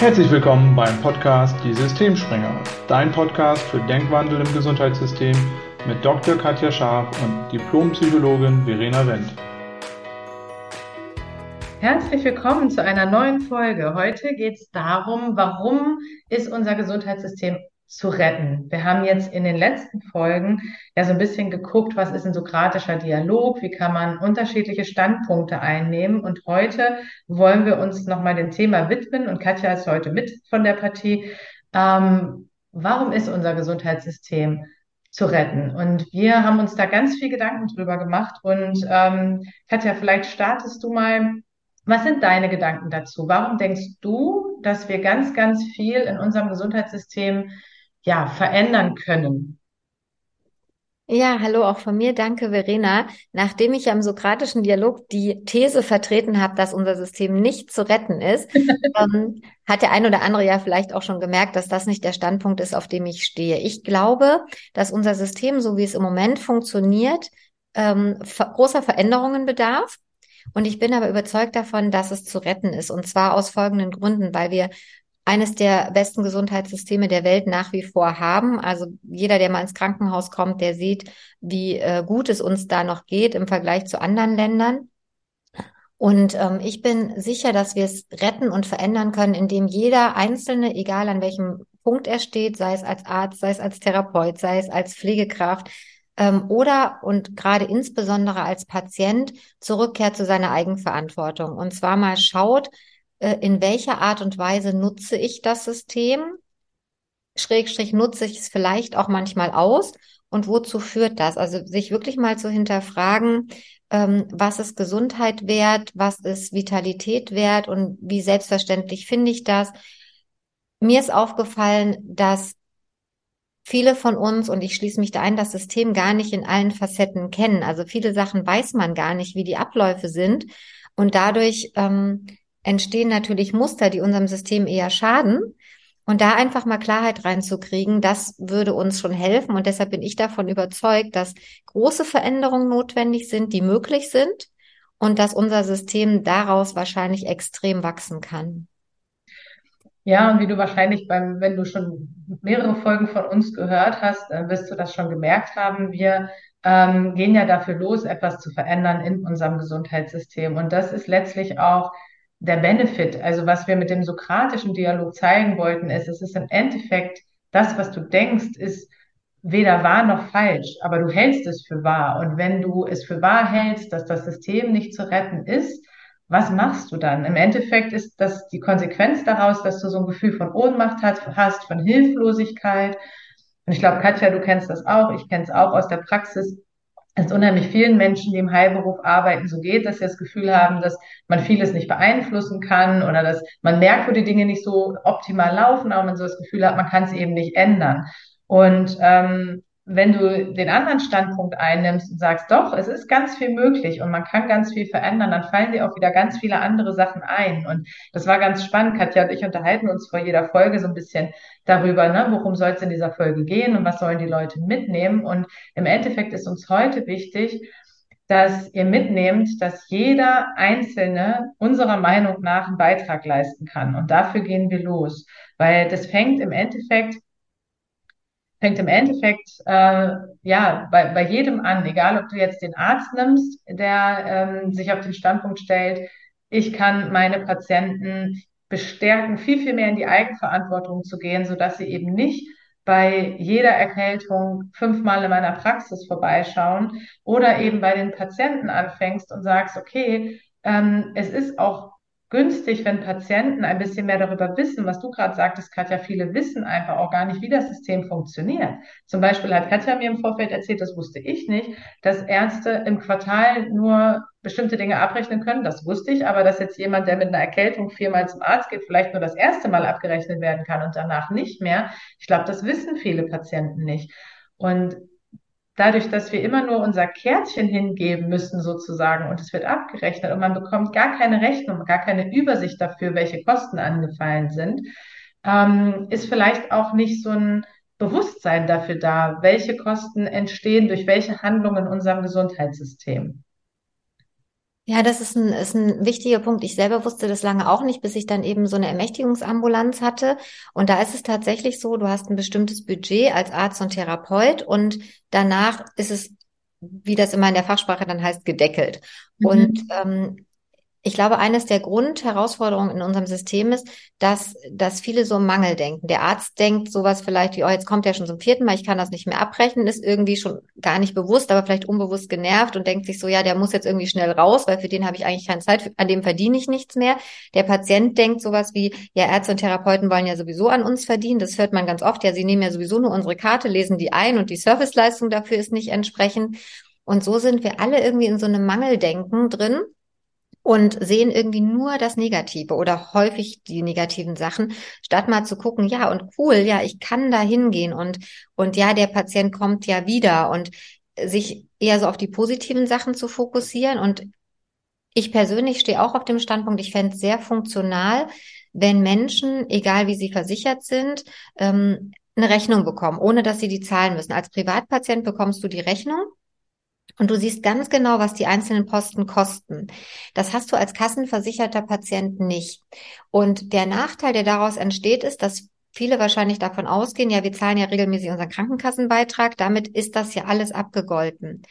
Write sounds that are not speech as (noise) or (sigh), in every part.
Herzlich willkommen beim Podcast Die Systemspringer, dein Podcast für Denkwandel im Gesundheitssystem mit Dr. Katja Scharf und Diplompsychologin Verena Wendt. Herzlich willkommen zu einer neuen Folge. Heute geht es darum, warum ist unser Gesundheitssystem zu retten. Wir haben jetzt in den letzten Folgen ja so ein bisschen geguckt, was ist ein sokratischer Dialog, wie kann man unterschiedliche Standpunkte einnehmen. Und heute wollen wir uns nochmal dem Thema widmen und Katja ist heute mit von der Partie. Ähm, warum ist unser Gesundheitssystem zu retten? Und wir haben uns da ganz viel Gedanken drüber gemacht. Und ähm, Katja, vielleicht startest du mal. Was sind deine Gedanken dazu? Warum denkst du, dass wir ganz, ganz viel in unserem Gesundheitssystem ja, verändern können. Ja, hallo auch von mir. Danke, Verena. Nachdem ich am sokratischen Dialog die These vertreten habe, dass unser System nicht zu retten ist, (laughs) ähm, hat der ein oder andere ja vielleicht auch schon gemerkt, dass das nicht der Standpunkt ist, auf dem ich stehe. Ich glaube, dass unser System, so wie es im Moment funktioniert, ähm, großer Veränderungen bedarf. Und ich bin aber überzeugt davon, dass es zu retten ist. Und zwar aus folgenden Gründen, weil wir eines der besten Gesundheitssysteme der Welt nach wie vor haben. Also jeder, der mal ins Krankenhaus kommt, der sieht, wie äh, gut es uns da noch geht im Vergleich zu anderen Ländern. Und ähm, ich bin sicher, dass wir es retten und verändern können, indem jeder Einzelne, egal an welchem Punkt er steht, sei es als Arzt, sei es als Therapeut, sei es als Pflegekraft ähm, oder und gerade insbesondere als Patient zurückkehrt zu seiner Eigenverantwortung. Und zwar mal schaut, in welcher Art und Weise nutze ich das System? Schrägstrich nutze ich es vielleicht auch manchmal aus und wozu führt das? Also sich wirklich mal zu hinterfragen, ähm, was ist Gesundheit wert, was ist Vitalität wert und wie selbstverständlich finde ich das? Mir ist aufgefallen, dass viele von uns, und ich schließe mich da ein, das System gar nicht in allen Facetten kennen. Also viele Sachen weiß man gar nicht, wie die Abläufe sind. Und dadurch ähm, entstehen natürlich Muster, die unserem System eher schaden. Und da einfach mal Klarheit reinzukriegen, das würde uns schon helfen. Und deshalb bin ich davon überzeugt, dass große Veränderungen notwendig sind, die möglich sind und dass unser System daraus wahrscheinlich extrem wachsen kann. Ja, und wie du wahrscheinlich beim, wenn du schon mehrere Folgen von uns gehört hast, wirst du das schon gemerkt haben. Wir ähm, gehen ja dafür los, etwas zu verändern in unserem Gesundheitssystem. Und das ist letztlich auch der Benefit, also was wir mit dem sokratischen Dialog zeigen wollten, ist, es ist im Endeffekt das, was du denkst, ist weder wahr noch falsch, aber du hältst es für wahr. Und wenn du es für wahr hältst, dass das System nicht zu retten ist, was machst du dann? Im Endeffekt ist das die Konsequenz daraus, dass du so ein Gefühl von Ohnmacht hast, von Hilflosigkeit. Und ich glaube, Katja, du kennst das auch, ich kenne es auch aus der Praxis es unheimlich vielen Menschen, die im Heilberuf arbeiten, so geht, dass sie das Gefühl haben, dass man vieles nicht beeinflussen kann oder dass man merkt, wo die Dinge nicht so optimal laufen, aber man so das Gefühl hat, man kann es eben nicht ändern. Und ähm, wenn du den anderen Standpunkt einnimmst und sagst, doch, es ist ganz viel möglich und man kann ganz viel verändern, dann fallen dir auch wieder ganz viele andere Sachen ein. Und das war ganz spannend. Katja und ich unterhalten uns vor jeder Folge so ein bisschen darüber, ne, worum soll es in dieser Folge gehen und was sollen die Leute mitnehmen. Und im Endeffekt ist uns heute wichtig, dass ihr mitnehmt, dass jeder Einzelne unserer Meinung nach einen Beitrag leisten kann. Und dafür gehen wir los. Weil das fängt im Endeffekt fängt im Endeffekt äh, ja bei, bei jedem an, egal ob du jetzt den Arzt nimmst, der ähm, sich auf den Standpunkt stellt, ich kann meine Patienten bestärken, viel, viel mehr in die Eigenverantwortung zu gehen, sodass sie eben nicht bei jeder Erkältung fünfmal in meiner Praxis vorbeischauen oder eben bei den Patienten anfängst und sagst, okay, ähm, es ist auch günstig, wenn Patienten ein bisschen mehr darüber wissen, was du gerade sagtest, Katja, viele wissen einfach auch gar nicht, wie das System funktioniert. Zum Beispiel hat Katja mir im Vorfeld erzählt, das wusste ich nicht, dass Ärzte im Quartal nur bestimmte Dinge abrechnen können. Das wusste ich, aber dass jetzt jemand, der mit einer Erkältung viermal zum Arzt geht, vielleicht nur das erste Mal abgerechnet werden kann und danach nicht mehr. Ich glaube, das wissen viele Patienten nicht. Und dadurch, dass wir immer nur unser Kärtchen hingeben müssen sozusagen und es wird abgerechnet und man bekommt gar keine Rechnung, gar keine Übersicht dafür, welche Kosten angefallen sind, ähm, ist vielleicht auch nicht so ein Bewusstsein dafür da, welche Kosten entstehen durch welche Handlungen in unserem Gesundheitssystem. Ja, das ist ein, ist ein wichtiger Punkt. Ich selber wusste das lange auch nicht, bis ich dann eben so eine Ermächtigungsambulanz hatte. Und da ist es tatsächlich so, du hast ein bestimmtes Budget als Arzt und Therapeut und danach ist es, wie das immer in der Fachsprache dann heißt, gedeckelt. Mhm. Und ähm, ich glaube, eines der Grundherausforderungen in unserem System ist, dass, dass viele so Mangel denken. Der Arzt denkt sowas vielleicht wie, oh, jetzt kommt er schon zum vierten Mal, ich kann das nicht mehr abrechnen, ist irgendwie schon gar nicht bewusst, aber vielleicht unbewusst genervt und denkt sich so, ja, der muss jetzt irgendwie schnell raus, weil für den habe ich eigentlich keine Zeit, an dem verdiene ich nichts mehr. Der Patient denkt sowas wie, ja, Ärzte und Therapeuten wollen ja sowieso an uns verdienen. Das hört man ganz oft. Ja, sie nehmen ja sowieso nur unsere Karte, lesen die ein und die Serviceleistung dafür ist nicht entsprechend. Und so sind wir alle irgendwie in so einem Mangeldenken drin und sehen irgendwie nur das Negative oder häufig die negativen Sachen, statt mal zu gucken, ja, und cool, ja, ich kann da hingehen und, und ja, der Patient kommt ja wieder und sich eher so auf die positiven Sachen zu fokussieren. Und ich persönlich stehe auch auf dem Standpunkt, ich fände es sehr funktional, wenn Menschen, egal wie sie versichert sind, ähm, eine Rechnung bekommen, ohne dass sie die zahlen müssen. Als Privatpatient bekommst du die Rechnung und du siehst ganz genau, was die einzelnen Posten kosten. Das hast du als kassenversicherter Patient nicht. Und der Nachteil, der daraus entsteht, ist, dass viele wahrscheinlich davon ausgehen, ja, wir zahlen ja regelmäßig unseren Krankenkassenbeitrag, damit ist das ja alles abgegolten.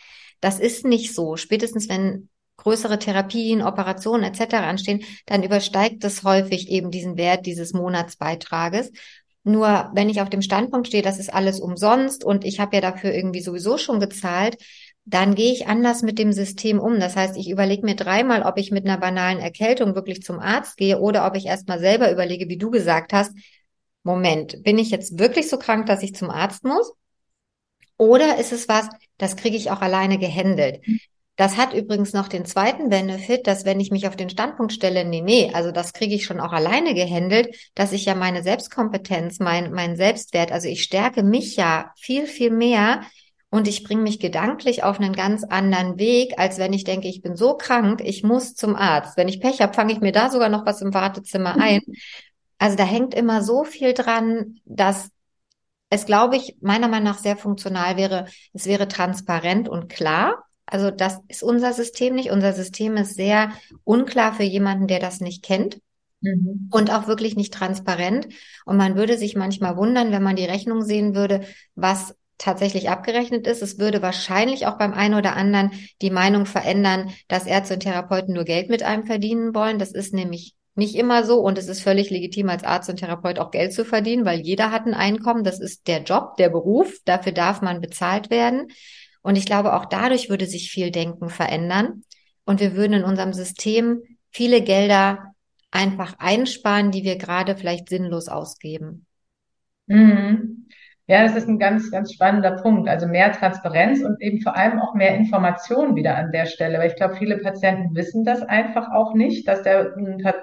Das ist nicht so. Spätestens wenn größere Therapien, Operationen etc. anstehen, dann übersteigt es häufig eben diesen Wert dieses Monatsbeitrages. Nur wenn ich auf dem Standpunkt stehe, das ist alles umsonst und ich habe ja dafür irgendwie sowieso schon gezahlt, dann gehe ich anders mit dem System um. Das heißt, ich überlege mir dreimal, ob ich mit einer banalen Erkältung wirklich zum Arzt gehe oder ob ich erstmal selber überlege, wie du gesagt hast, Moment, bin ich jetzt wirklich so krank, dass ich zum Arzt muss? Oder ist es was, das kriege ich auch alleine gehandelt? Das hat übrigens noch den zweiten Benefit, dass wenn ich mich auf den Standpunkt stelle, nee, nee, also das kriege ich schon auch alleine gehandelt, dass ich ja meine Selbstkompetenz, mein, mein Selbstwert, also ich stärke mich ja viel, viel mehr, und ich bringe mich gedanklich auf einen ganz anderen Weg, als wenn ich denke, ich bin so krank, ich muss zum Arzt. Wenn ich Pech habe, fange ich mir da sogar noch was im Wartezimmer mhm. ein. Also da hängt immer so viel dran, dass es, glaube ich, meiner Meinung nach sehr funktional wäre. Es wäre transparent und klar. Also das ist unser System nicht. Unser System ist sehr unklar für jemanden, der das nicht kennt. Mhm. Und auch wirklich nicht transparent. Und man würde sich manchmal wundern, wenn man die Rechnung sehen würde, was tatsächlich abgerechnet ist. Es würde wahrscheinlich auch beim einen oder anderen die Meinung verändern, dass Ärzte und Therapeuten nur Geld mit einem verdienen wollen. Das ist nämlich nicht immer so und es ist völlig legitim, als Arzt und Therapeut auch Geld zu verdienen, weil jeder hat ein Einkommen. Das ist der Job, der Beruf. Dafür darf man bezahlt werden. Und ich glaube, auch dadurch würde sich viel Denken verändern. Und wir würden in unserem System viele Gelder einfach einsparen, die wir gerade vielleicht sinnlos ausgeben. Mhm. Ja, das ist ein ganz, ganz spannender Punkt. Also mehr Transparenz und eben vor allem auch mehr Information wieder an der Stelle. Weil ich glaube, viele Patienten wissen das einfach auch nicht, dass der,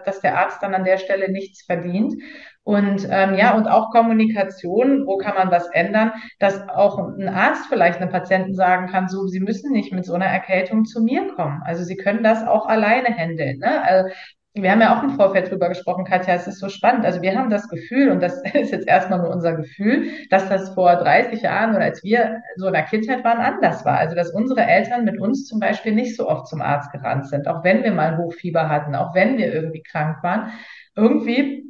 dass der Arzt dann an der Stelle nichts verdient. Und ähm, ja, und auch Kommunikation, wo kann man was ändern, dass auch ein Arzt vielleicht einem Patienten sagen kann, so, Sie müssen nicht mit so einer Erkältung zu mir kommen. Also Sie können das auch alleine handeln. Ne? Also wir haben ja auch im Vorfeld drüber gesprochen, Katja, es ist so spannend. Also wir haben das Gefühl, und das (laughs) ist jetzt erstmal nur unser Gefühl, dass das vor 30 Jahren oder als wir so in der Kindheit waren, anders war. Also dass unsere Eltern mit uns zum Beispiel nicht so oft zum Arzt gerannt sind, auch wenn wir mal Hochfieber hatten, auch wenn wir irgendwie krank waren. Irgendwie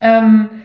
ähm,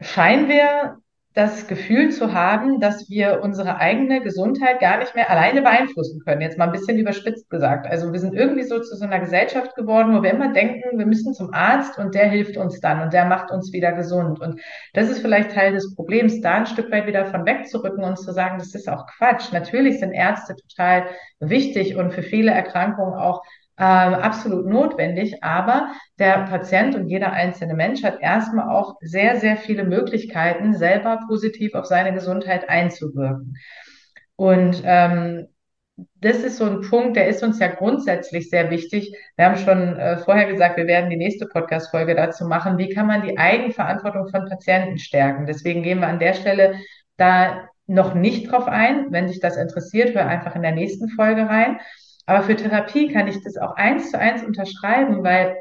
scheinen wir das Gefühl zu haben, dass wir unsere eigene Gesundheit gar nicht mehr alleine beeinflussen können. Jetzt mal ein bisschen überspitzt gesagt. Also wir sind irgendwie so zu so einer Gesellschaft geworden, wo wir immer denken, wir müssen zum Arzt und der hilft uns dann und der macht uns wieder gesund. Und das ist vielleicht Teil des Problems, da ein Stück weit wieder von wegzurücken und zu sagen, das ist auch Quatsch. Natürlich sind Ärzte total wichtig und für viele Erkrankungen auch äh, absolut notwendig, aber der Patient und jeder einzelne Mensch hat erstmal auch sehr, sehr viele Möglichkeiten, selber positiv auf seine Gesundheit einzuwirken. Und ähm, das ist so ein Punkt, der ist uns ja grundsätzlich sehr wichtig. Wir haben schon äh, vorher gesagt, wir werden die nächste Podcast-Folge dazu machen. Wie kann man die Eigenverantwortung von Patienten stärken? Deswegen gehen wir an der Stelle da noch nicht drauf ein. Wenn dich das interessiert, hör einfach in der nächsten Folge rein. Aber für Therapie kann ich das auch eins zu eins unterschreiben, weil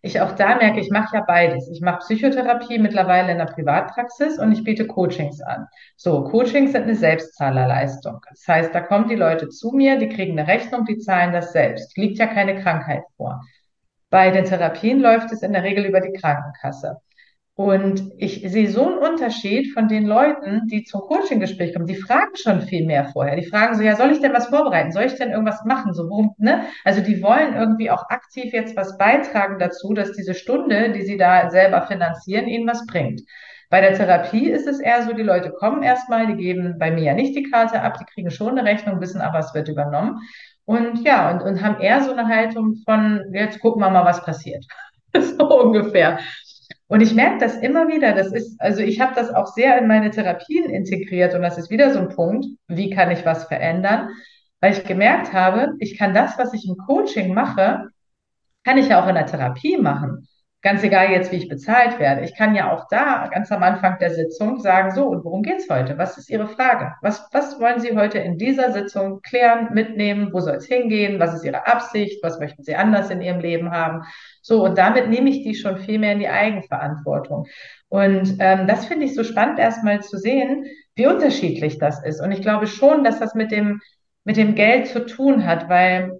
ich auch da merke, ich mache ja beides. Ich mache Psychotherapie mittlerweile in der Privatpraxis und ich biete Coachings an. So, Coachings sind eine Selbstzahlerleistung. Das heißt, da kommen die Leute zu mir, die kriegen eine Rechnung, die zahlen das selbst. Liegt ja keine Krankheit vor. Bei den Therapien läuft es in der Regel über die Krankenkasse. Und ich sehe so einen Unterschied von den Leuten, die zum Coaching-Gespräch kommen. Die fragen schon viel mehr vorher. Die fragen so, ja, soll ich denn was vorbereiten? Soll ich denn irgendwas machen? So, worum, ne? Also die wollen irgendwie auch aktiv jetzt was beitragen dazu, dass diese Stunde, die sie da selber finanzieren, ihnen was bringt. Bei der Therapie ist es eher so, die Leute kommen erstmal, die geben bei mir ja nicht die Karte ab, die kriegen schon eine Rechnung, wissen aber, es wird übernommen. Und ja, und, und haben eher so eine Haltung von, jetzt gucken wir mal, was passiert. (laughs) so ungefähr. Und ich merke das immer wieder. Das ist, also ich habe das auch sehr in meine Therapien integriert und das ist wieder so ein Punkt, wie kann ich was verändern? Weil ich gemerkt habe, ich kann das, was ich im Coaching mache, kann ich ja auch in der Therapie machen. Ganz egal jetzt, wie ich bezahlt werde. Ich kann ja auch da ganz am Anfang der Sitzung sagen, so, und worum geht's heute? Was ist Ihre Frage? Was, was wollen Sie heute in dieser Sitzung klären, mitnehmen? Wo soll es hingehen? Was ist Ihre Absicht? Was möchten Sie anders in Ihrem Leben haben? So, und damit nehme ich die schon viel mehr in die Eigenverantwortung. Und ähm, das finde ich so spannend, erstmal zu sehen, wie unterschiedlich das ist. Und ich glaube schon, dass das mit dem, mit dem Geld zu tun hat, weil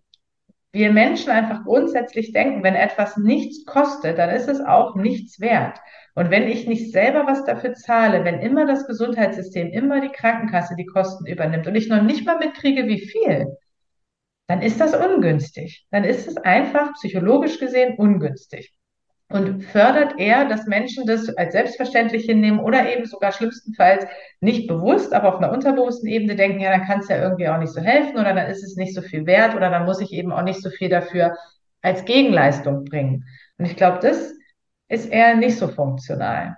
wir Menschen einfach grundsätzlich denken, wenn etwas nichts kostet, dann ist es auch nichts wert. Und wenn ich nicht selber was dafür zahle, wenn immer das Gesundheitssystem, immer die Krankenkasse die Kosten übernimmt und ich noch nicht mal mitkriege, wie viel, dann ist das ungünstig. Dann ist es einfach psychologisch gesehen ungünstig und fördert eher, dass Menschen das als selbstverständlich hinnehmen oder eben sogar schlimmstenfalls nicht bewusst, aber auf einer unterbewussten Ebene denken, ja, dann kann es ja irgendwie auch nicht so helfen oder dann ist es nicht so viel wert oder dann muss ich eben auch nicht so viel dafür als Gegenleistung bringen. Und ich glaube, das ist eher nicht so funktional.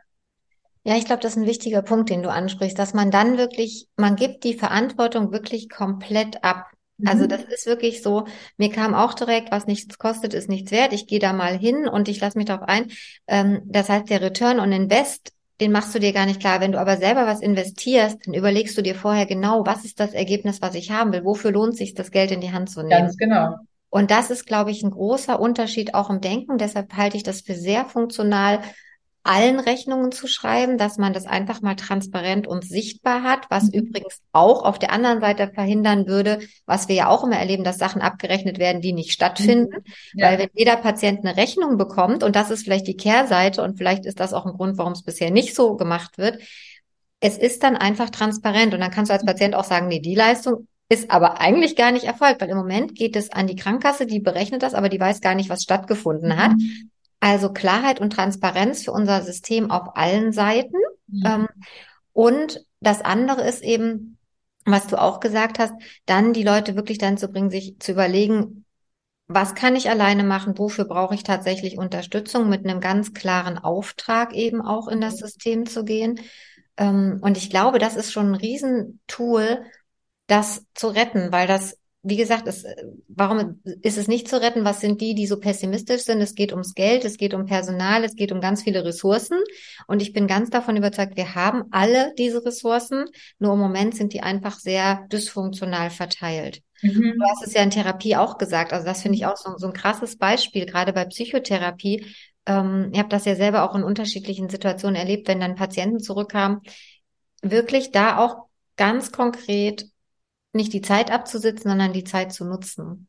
Ja, ich glaube, das ist ein wichtiger Punkt, den du ansprichst, dass man dann wirklich, man gibt die Verantwortung wirklich komplett ab. Also mhm. das ist wirklich so, mir kam auch direkt, was nichts kostet, ist nichts wert. Ich gehe da mal hin und ich lasse mich darauf ein. Ähm, das heißt, der Return on Invest, den machst du dir gar nicht klar. Wenn du aber selber was investierst, dann überlegst du dir vorher genau, was ist das Ergebnis, was ich haben will? Wofür lohnt sich das Geld in die Hand zu nehmen? Ganz genau. Und das ist, glaube ich, ein großer Unterschied auch im Denken. Deshalb halte ich das für sehr funktional, allen Rechnungen zu schreiben, dass man das einfach mal transparent und sichtbar hat, was mhm. übrigens auch auf der anderen Seite verhindern würde, was wir ja auch immer erleben, dass Sachen abgerechnet werden, die nicht stattfinden. Mhm. Ja. Weil wenn jeder Patient eine Rechnung bekommt, und das ist vielleicht die Kehrseite und vielleicht ist das auch ein Grund, warum es bisher nicht so gemacht wird, es ist dann einfach transparent und dann kannst du als mhm. Patient auch sagen, nee, die Leistung ist aber eigentlich gar nicht erfolgt, weil im Moment geht es an die Krankenkasse, die berechnet das, aber die weiß gar nicht, was stattgefunden hat. Also Klarheit und Transparenz für unser System auf allen Seiten. Mhm. Ähm, und das andere ist eben, was du auch gesagt hast, dann die Leute wirklich dann zu bringen, sich zu überlegen, was kann ich alleine machen, wofür brauche ich tatsächlich Unterstützung, mit einem ganz klaren Auftrag eben auch in das System zu gehen. Ähm, und ich glaube, das ist schon ein Riesentool, das zu retten, weil das wie gesagt, es, warum ist es nicht zu retten? Was sind die, die so pessimistisch sind? Es geht ums Geld, es geht um Personal, es geht um ganz viele Ressourcen. Und ich bin ganz davon überzeugt, wir haben alle diese Ressourcen. Nur im Moment sind die einfach sehr dysfunktional verteilt. Mhm. Du hast es ja in Therapie auch gesagt. Also das finde ich auch so, so ein krasses Beispiel, gerade bei Psychotherapie. Ähm, ich habe das ja selber auch in unterschiedlichen Situationen erlebt, wenn dann Patienten zurückkamen. Wirklich da auch ganz konkret nicht die Zeit abzusitzen, sondern die Zeit zu nutzen.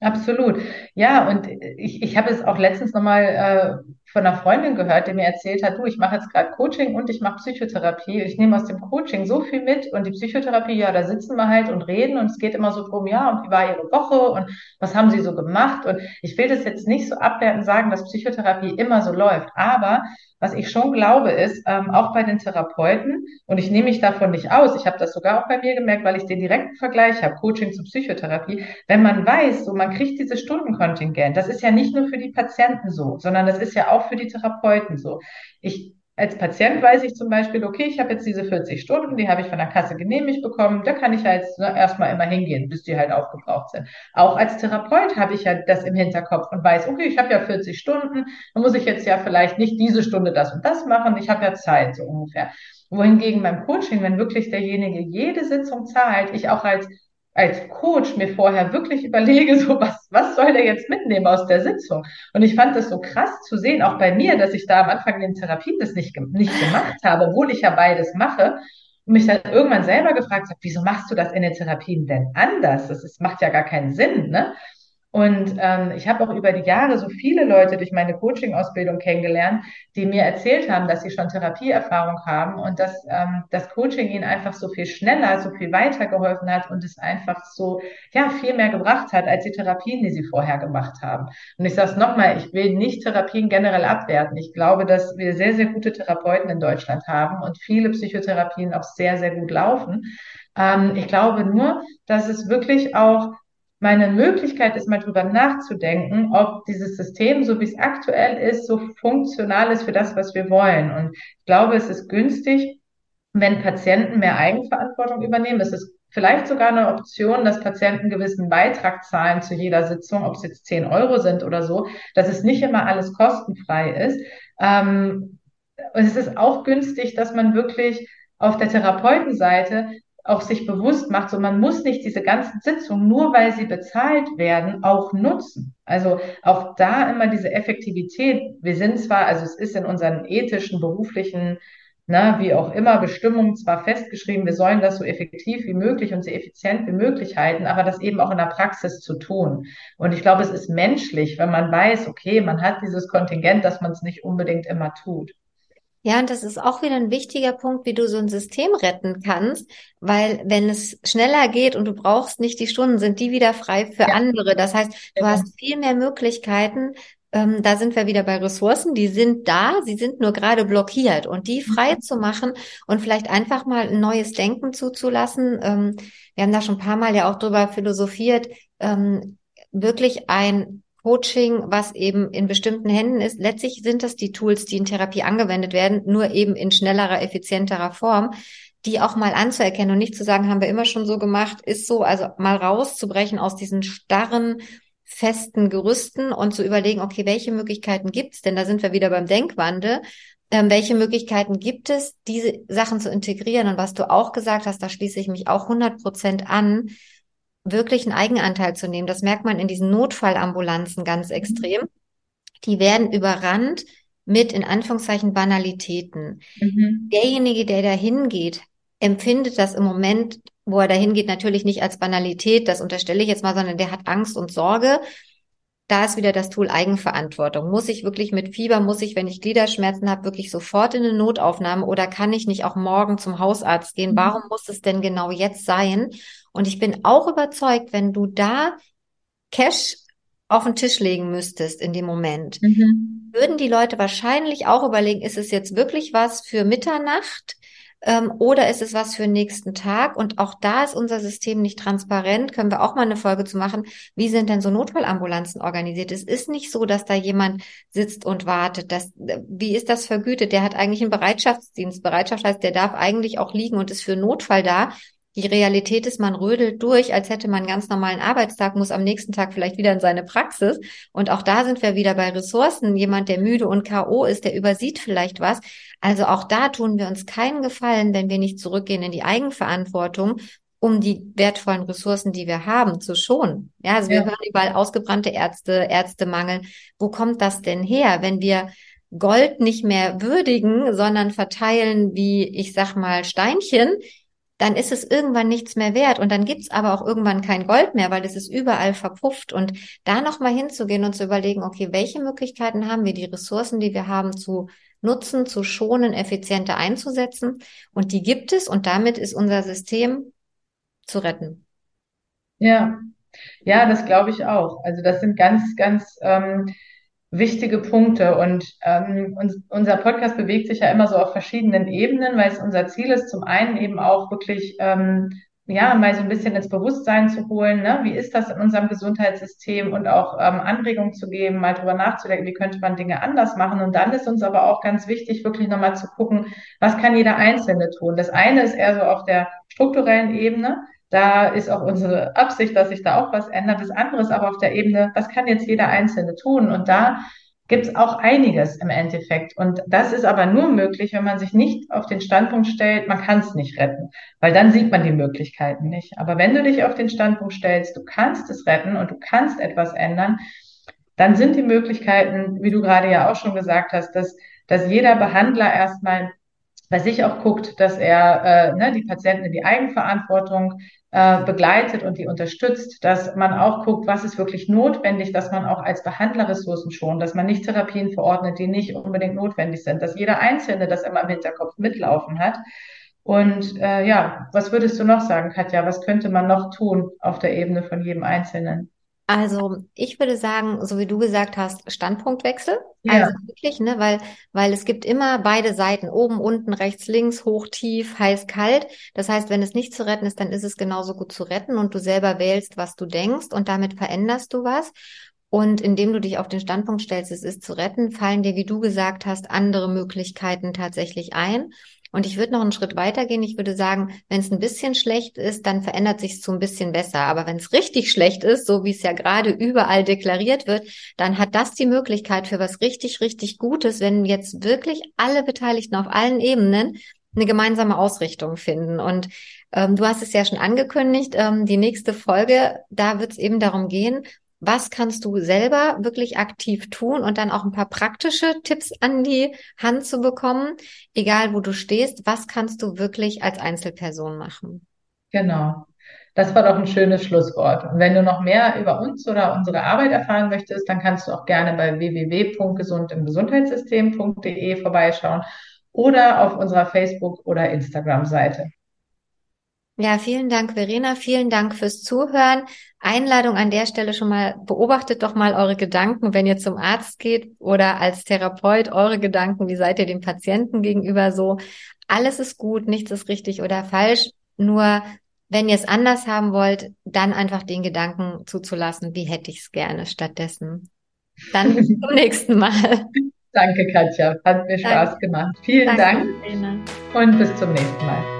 Absolut. Ja, und ich, ich habe es auch letztens nochmal äh, von einer Freundin gehört, die mir erzählt hat, du, ich mache jetzt gerade Coaching und ich mache Psychotherapie. Ich nehme aus dem Coaching so viel mit und die Psychotherapie, ja, da sitzen wir halt und reden und es geht immer so drum, ja, und wie war Ihre Woche und was haben Sie so gemacht? Und ich will das jetzt nicht so abwertend sagen, dass Psychotherapie immer so läuft, aber was ich schon glaube, ist, ähm, auch bei den Therapeuten, und ich nehme mich davon nicht aus, ich habe das sogar auch bei mir gemerkt, weil ich den direkten Vergleich habe, Coaching zu Psychotherapie, wenn man weiß, so man kriegt dieses Stundenkontingent, das ist ja nicht nur für die Patienten so, sondern das ist ja auch für die Therapeuten so. Ich als Patient weiß ich zum Beispiel, okay, ich habe jetzt diese 40 Stunden, die habe ich von der Kasse genehmigt bekommen, da kann ich halt ne, erstmal immer hingehen, bis die halt aufgebraucht sind. Auch als Therapeut habe ich ja das im Hinterkopf und weiß, okay, ich habe ja 40 Stunden, dann muss ich jetzt ja vielleicht nicht diese Stunde das und das machen, ich habe ja Zeit so ungefähr. Wohingegen beim Coaching, wenn wirklich derjenige jede Sitzung zahlt, ich auch als als Coach mir vorher wirklich überlege, so was, was soll der jetzt mitnehmen aus der Sitzung? Und ich fand das so krass zu sehen, auch bei mir, dass ich da am Anfang in den Therapien das nicht, nicht gemacht habe, obwohl ich ja beides mache. Und mich dann irgendwann selber gefragt habe, wieso machst du das in den Therapien denn anders? Das ist, macht ja gar keinen Sinn, ne? Und ähm, ich habe auch über die Jahre so viele Leute durch meine Coaching-Ausbildung kennengelernt, die mir erzählt haben, dass sie schon Therapieerfahrung haben und dass ähm, das Coaching ihnen einfach so viel schneller, so viel weitergeholfen hat und es einfach so ja viel mehr gebracht hat als die Therapien, die sie vorher gemacht haben. Und ich sage es nochmal, ich will nicht Therapien generell abwerten. Ich glaube, dass wir sehr, sehr gute Therapeuten in Deutschland haben und viele Psychotherapien auch sehr, sehr gut laufen. Ähm, ich glaube nur, dass es wirklich auch meine Möglichkeit ist, mal drüber nachzudenken, ob dieses System, so wie es aktuell ist, so funktional ist für das, was wir wollen. Und ich glaube, es ist günstig, wenn Patienten mehr Eigenverantwortung übernehmen. Es ist vielleicht sogar eine Option, dass Patienten einen gewissen Beitrag zahlen zu jeder Sitzung, ob es jetzt 10 Euro sind oder so, dass es nicht immer alles kostenfrei ist. Ähm, es ist auch günstig, dass man wirklich auf der Therapeutenseite auch sich bewusst macht, so man muss nicht diese ganzen Sitzungen, nur weil sie bezahlt werden, auch nutzen. Also auch da immer diese Effektivität. Wir sind zwar, also es ist in unseren ethischen, beruflichen, na, wie auch immer, Bestimmungen zwar festgeschrieben, wir sollen das so effektiv wie möglich und so effizient wie möglich halten, aber das eben auch in der Praxis zu tun. Und ich glaube, es ist menschlich, wenn man weiß, okay, man hat dieses Kontingent, dass man es nicht unbedingt immer tut. Ja, und das ist auch wieder ein wichtiger Punkt, wie du so ein System retten kannst, weil wenn es schneller geht und du brauchst nicht die Stunden, sind die wieder frei für ja. andere. Das heißt, du genau. hast viel mehr Möglichkeiten. Ähm, da sind wir wieder bei Ressourcen, die sind da, sie sind nur gerade blockiert und die frei mhm. zu machen und vielleicht einfach mal ein neues Denken zuzulassen. Ähm, wir haben da schon ein paar Mal ja auch drüber philosophiert, ähm, wirklich ein Coaching, was eben in bestimmten Händen ist. Letztlich sind das die Tools, die in Therapie angewendet werden, nur eben in schnellerer, effizienterer Form, die auch mal anzuerkennen und nicht zu sagen, haben wir immer schon so gemacht, ist so, also mal rauszubrechen aus diesen starren, festen Gerüsten und zu überlegen, okay, welche Möglichkeiten gibt's denn? Da sind wir wieder beim Denkwandel. Ähm, welche Möglichkeiten gibt es, diese Sachen zu integrieren? Und was du auch gesagt hast, da schließe ich mich auch 100 Prozent an, wirklich einen Eigenanteil zu nehmen. Das merkt man in diesen Notfallambulanzen ganz mhm. extrem. Die werden überrannt mit in Anführungszeichen Banalitäten. Mhm. Derjenige, der da hingeht, empfindet das im Moment, wo er da hingeht, natürlich nicht als Banalität, das unterstelle ich jetzt mal, sondern der hat Angst und Sorge. Da ist wieder das Tool Eigenverantwortung. Muss ich wirklich mit Fieber, muss ich, wenn ich Gliederschmerzen habe, wirklich sofort in eine Notaufnahme oder kann ich nicht auch morgen zum Hausarzt gehen? Mhm. Warum muss es denn genau jetzt sein? Und ich bin auch überzeugt, wenn du da Cash auf den Tisch legen müsstest in dem Moment, mhm. würden die Leute wahrscheinlich auch überlegen, ist es jetzt wirklich was für Mitternacht? Ähm, oder ist es was für den nächsten Tag? Und auch da ist unser System nicht transparent. Können wir auch mal eine Folge zu machen. Wie sind denn so Notfallambulanzen organisiert? Es ist nicht so, dass da jemand sitzt und wartet. Das, wie ist das vergütet? Der hat eigentlich einen Bereitschaftsdienst. Bereitschaft heißt, der darf eigentlich auch liegen und ist für Notfall da. Die Realität ist, man rödelt durch, als hätte man einen ganz normalen Arbeitstag, muss am nächsten Tag vielleicht wieder in seine Praxis. Und auch da sind wir wieder bei Ressourcen. Jemand, der müde und K.O. ist, der übersieht vielleicht was. Also auch da tun wir uns keinen Gefallen, wenn wir nicht zurückgehen in die Eigenverantwortung, um die wertvollen Ressourcen, die wir haben, zu schonen. Ja, also ja. wir hören überall ausgebrannte Ärzte, Ärztemangel. Wo kommt das denn her, wenn wir Gold nicht mehr würdigen, sondern verteilen wie, ich sag mal, Steinchen, dann ist es irgendwann nichts mehr wert und dann gibt's aber auch irgendwann kein Gold mehr, weil es ist überall verpufft. Und da nochmal hinzugehen und zu überlegen, okay, welche Möglichkeiten haben wir, die Ressourcen, die wir haben, zu nutzen, zu schonen, effizienter einzusetzen. Und die gibt es und damit ist unser System zu retten. Ja, ja, das glaube ich auch. Also das sind ganz, ganz ähm, wichtige Punkte. Und ähm, uns, unser Podcast bewegt sich ja immer so auf verschiedenen Ebenen, weil es unser Ziel ist, zum einen eben auch wirklich ähm, ja, mal so ein bisschen ins Bewusstsein zu holen, ne? wie ist das in unserem Gesundheitssystem und auch ähm, Anregungen zu geben, mal drüber nachzudenken, wie könnte man Dinge anders machen. Und dann ist uns aber auch ganz wichtig, wirklich nochmal zu gucken, was kann jeder Einzelne tun. Das eine ist eher so auf der strukturellen Ebene, da ist auch unsere Absicht, dass sich da auch was ändert. Das andere ist aber auf der Ebene, was kann jetzt jeder Einzelne tun? Und da gibt es auch einiges im Endeffekt. Und das ist aber nur möglich, wenn man sich nicht auf den Standpunkt stellt, man kann es nicht retten, weil dann sieht man die Möglichkeiten nicht. Aber wenn du dich auf den Standpunkt stellst, du kannst es retten und du kannst etwas ändern, dann sind die Möglichkeiten, wie du gerade ja auch schon gesagt hast, dass, dass jeder Behandler erstmal bei sich auch guckt, dass er äh, ne, die Patienten in die Eigenverantwortung äh, begleitet und die unterstützt, dass man auch guckt, was ist wirklich notwendig, dass man auch als Behandler Ressourcen schont, dass man nicht Therapien verordnet, die nicht unbedingt notwendig sind, dass jeder Einzelne das immer im Hinterkopf mitlaufen hat. Und äh, ja, was würdest du noch sagen, Katja? Was könnte man noch tun auf der Ebene von jedem Einzelnen? Also ich würde sagen, so wie du gesagt hast, Standpunktwechsel. Ja. Also wirklich, ne, weil, weil es gibt immer beide Seiten, oben, unten, rechts, links, hoch, tief, heiß, kalt. Das heißt, wenn es nicht zu retten ist, dann ist es genauso gut zu retten und du selber wählst, was du denkst und damit veränderst du was. Und indem du dich auf den Standpunkt stellst, es ist zu retten, fallen dir, wie du gesagt hast, andere Möglichkeiten tatsächlich ein. Und ich würde noch einen Schritt weitergehen. Ich würde sagen, wenn es ein bisschen schlecht ist, dann verändert sich es so ein bisschen besser. Aber wenn es richtig schlecht ist, so wie es ja gerade überall deklariert wird, dann hat das die Möglichkeit für was richtig, richtig Gutes, wenn jetzt wirklich alle Beteiligten auf allen Ebenen eine gemeinsame Ausrichtung finden. Und ähm, du hast es ja schon angekündigt, ähm, die nächste Folge, da wird es eben darum gehen, was kannst du selber wirklich aktiv tun und dann auch ein paar praktische Tipps an die Hand zu bekommen, egal wo du stehst, was kannst du wirklich als Einzelperson machen? Genau. Das war doch ein schönes Schlusswort. Und wenn du noch mehr über uns oder unsere Arbeit erfahren möchtest, dann kannst du auch gerne bei www.gesundimgesundheitssystem.de vorbeischauen oder auf unserer Facebook- oder Instagram-Seite. Ja, vielen Dank, Verena. Vielen Dank fürs Zuhören. Einladung an der Stelle schon mal, beobachtet doch mal eure Gedanken, wenn ihr zum Arzt geht oder als Therapeut eure Gedanken. Wie seid ihr dem Patienten gegenüber so? Alles ist gut, nichts ist richtig oder falsch. Nur wenn ihr es anders haben wollt, dann einfach den Gedanken zuzulassen, wie hätte ich es gerne stattdessen. Dann bis (laughs) zum nächsten Mal. Danke, Katja. Hat mir Spaß gemacht. Vielen Danke, Dank. Verena. Und bis zum nächsten Mal.